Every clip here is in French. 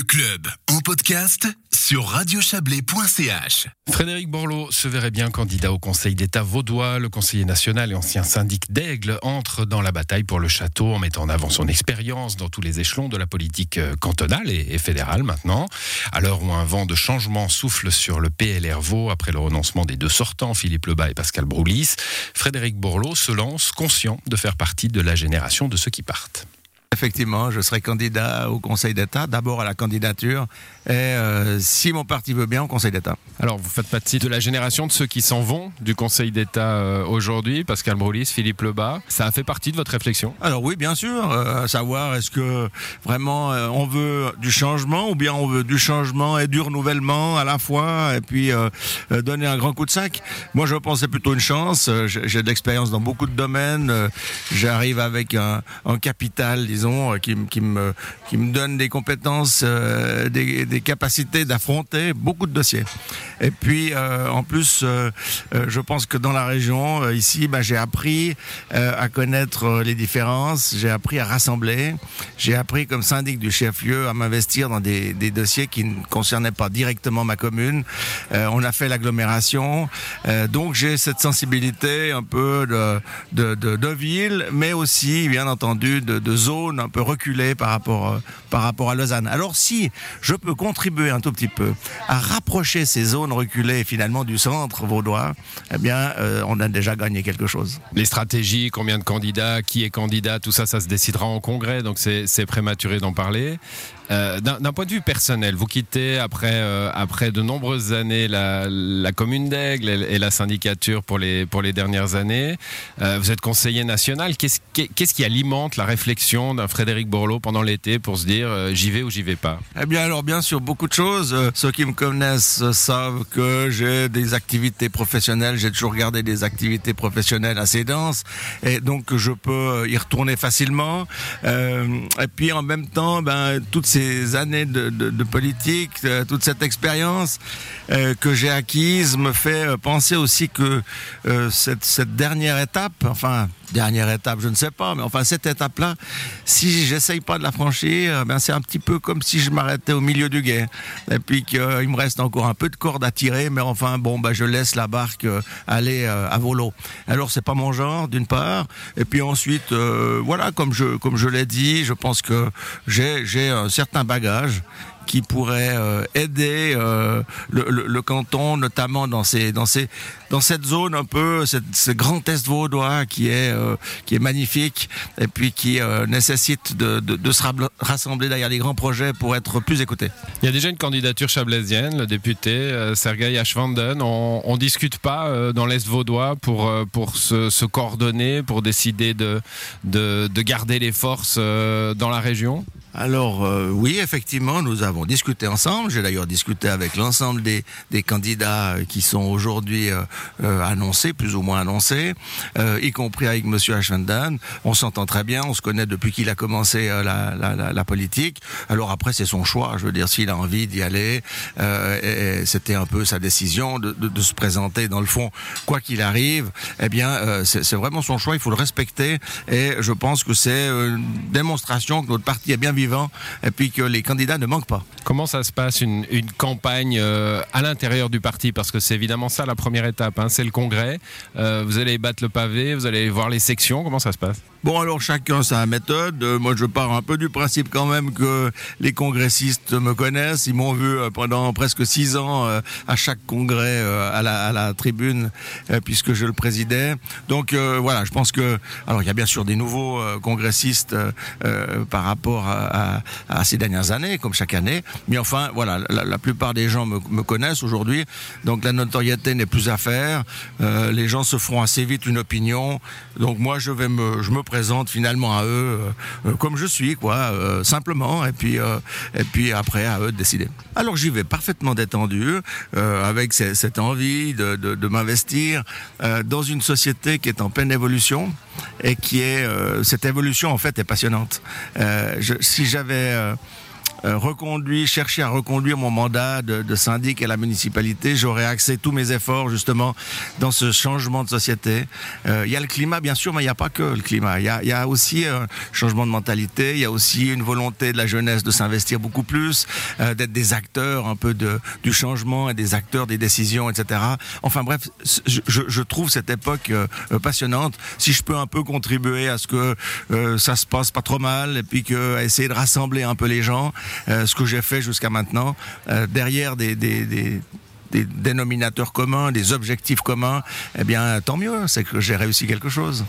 Le club en podcast sur radiochablais.ch. Frédéric Borloo se verrait bien candidat au Conseil d'État vaudois. Le conseiller national et ancien syndic d'Aigle entre dans la bataille pour le château en mettant en avant son expérience dans tous les échelons de la politique euh, cantonale et, fédérale maintenant. À l'heure où un vent de changement souffle sur le PLR Vaud après le renoncement des deux sortants, Philippe Lebas et Pascal Broulis, Frédéric Borloo se lance conscient de faire partie de la génération de ceux qui partent. Effectivement, je serai candidat au Conseil d'État, d'abord à la candidature, et euh, si mon parti veut bien, au Conseil d'État. Alors, vous faites partie de la génération de ceux qui s'en vont du Conseil d'État euh, aujourd'hui, Pascal Broulis, Philippe Lebas. Ça a fait partie de votre réflexion? Alors oui, bien sûr, euh, à savoir est-ce que vraiment on veut du changement ou bien on veut du changement et du renouvellement à la fois, et puis donner un grand coup de sac? Moi, je pense que c'est plutôt une chance. J'ai de l'expérience dans beaucoup de domaines. J'arrive avec un, un capital, disons, euh, qui, me, qui me donne des compétences, euh, des, capacités d'affronter beaucoup de dossiers. Et puis, euh, en plus, je pense que dans la région, ici, bah, j'ai appris à connaître les différences, j'ai appris à rassembler, j'ai appris comme syndic du chef-lieu à m'investir dans des, dossiers qui ne concernaient pas directement ma commune. on a fait l'agglomération, donc j'ai cette sensibilité un peu de, ville, mais aussi, bien entendu, de zone un peu reculé par rapport, euh, par rapport à Lausanne. Alors si je peux contribuer un tout petit peu à rapprocher ces zones reculées finalement du centre vaudois, eh bien euh, on a déjà gagné quelque chose. Les stratégies, combien de candidats, qui est candidat, tout ça, ça se décidera en congrès, donc c'est prématuré d'en parler. Euh, d'un point de vue personnel, vous quittez après, après de nombreuses années la, commune d'Aigle et, la syndicature pour les, pour les dernières années. Vous êtes conseiller national. Qu'est-ce qu'est-ce qui alimente la réflexion Frédéric Borloo pendant l'été pour se dire j'y vais ou j'y vais pas Eh bien, alors, bien sûr, beaucoup de choses. Ceux qui me connaissent savent que j'ai des activités professionnelles. J'ai toujours gardé des activités professionnelles assez denses et donc je peux y retourner facilement. et puis, en même temps, ben, toutes ces années de, politique, euh, toute cette expérience euh, que j'ai acquise me fait euh, penser aussi que cette dernière étape, enfin dernière étape, je ne sais pas, mais enfin cette étape-là, si j'essaye pas de la franchir, ben c'est un petit peu comme si je m'arrêtais au milieu du guet, et puis qu'il me reste encore un peu de corde à tirer, mais enfin bon, ben je laisse la barque aller à volo. Alors c'est pas mon genre d'une part, et puis ensuite, voilà, comme je l'ai dit, je pense que j'ai un certain bagage qui pourrait euh, aider euh, le, canton, notamment dans ces, dans ces, dans cette zone un peu, ce grand est vaudois qui est, euh, magnifique et puis qui nécessite de, se rassembler derrière les grands projets pour être plus écouté. Il y a déjà une candidature chablaisienne, le député Sergei Ashvanden. On, on discute pas dans l'est vaudois pour, se, coordonner, pour décider de, de, de garder les forces dans la région? Alors euh, oui, effectivement, nous avons discuté ensemble. J'ai d'ailleurs discuté avec l'ensemble des, des, candidats qui sont aujourd'hui euh, euh, annoncés, plus ou moins annoncés, y compris avec Monsieur Ashvendan. On s'entend très bien, on se connaît depuis qu'il a commencé la, la, la, politique. Alors après, c'est son choix. Je veux dire, s'il a envie d'y aller, c'était un peu sa décision de, de, de, se présenter. Dans le fond, quoi qu'il arrive, eh bien, c'est vraiment son choix. Il faut le respecter. Et je pense que c'est une démonstration que notre parti est bien et puis que les candidats ne manquent pas. Comment ça se passe une, campagne euh, à l'intérieur du parti? Parce que c'est évidemment ça la première étape, hein, c'est le congrès. Euh, vous allez battre le pavé, vous allez voir les sections, comment ça se passe? Bon, alors chacun sa méthode. Euh, moi, je pars un peu du principe quand même que les congressistes me connaissent. Ils m'ont vu pendant presque six ans à chaque congrès à la, à, la, tribune, puisque je le présidais. Donc voilà, je pense que... Alors, il y a bien sûr des nouveaux congressistes par rapport à, à, ces dernières années, comme chaque année. Mais enfin, voilà, la, plupart des gens me, connaissent aujourd'hui, donc la notoriété n'est plus à faire. Euh, les gens se feront assez vite une opinion. Donc moi, je vais me, je me présente finalement à eux euh, euh, comme je suis, quoi, simplement. Et puis, et puis après, à eux de décider. Alors j'y vais parfaitement détendu, avec cette envie de, de, m'investir dans une société qui est en pleine évolution et qui est cette évolution en fait est passionnante. Si j'avais euh, euh, reconduit, cherché à reconduire mon mandat de, de syndic à la municipalité, j'aurais axé tous mes efforts justement dans ce changement de société. Euh, Il y a le climat, bien sûr, mais il n'y a pas que le climat. Il y y a aussi un changement de mentalité, il y a aussi une volonté de la jeunesse de s'investir beaucoup plus, euh, d'être des acteurs un peu de, du changement et des acteurs des décisions, etc. Enfin bref, je, je- trouve cette époque euh, euh, passionnante. Si je peux un peu contribuer à ce que euh, ça se passe pas trop mal et puis que à essayer de rassembler un peu les gens, euh, ce que j'ai fait jusqu'à maintenant, euh, derrière des dénominateurs communs, des objectifs communs, eh bien, tant mieux, c'est que j'ai réussi quelque chose.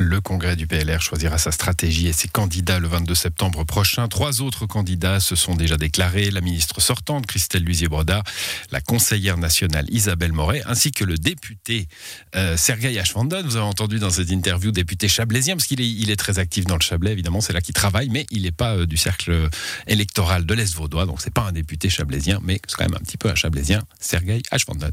Le congrès du PLR choisira sa stratégie et ses candidats le 22 septembre prochain. Trois autres candidats se sont déjà déclarés. La ministre sortante, Christelle Luzier-Broda, la conseillère nationale Isabelle Moret, ainsi que le député euh, Sergei Ashvandan. Vous avez entendu dans cette interview député chablaisien, parce qu'il est, très actif dans le Chablais, évidemment, c'est là qu'il travaille, mais il n'est pas euh, du cercle électoral de l'Est vaudois, donc c'est pas un député chablaisien, mais c'est quand même un petit peu un chablaisien, Sergei Ashvandan.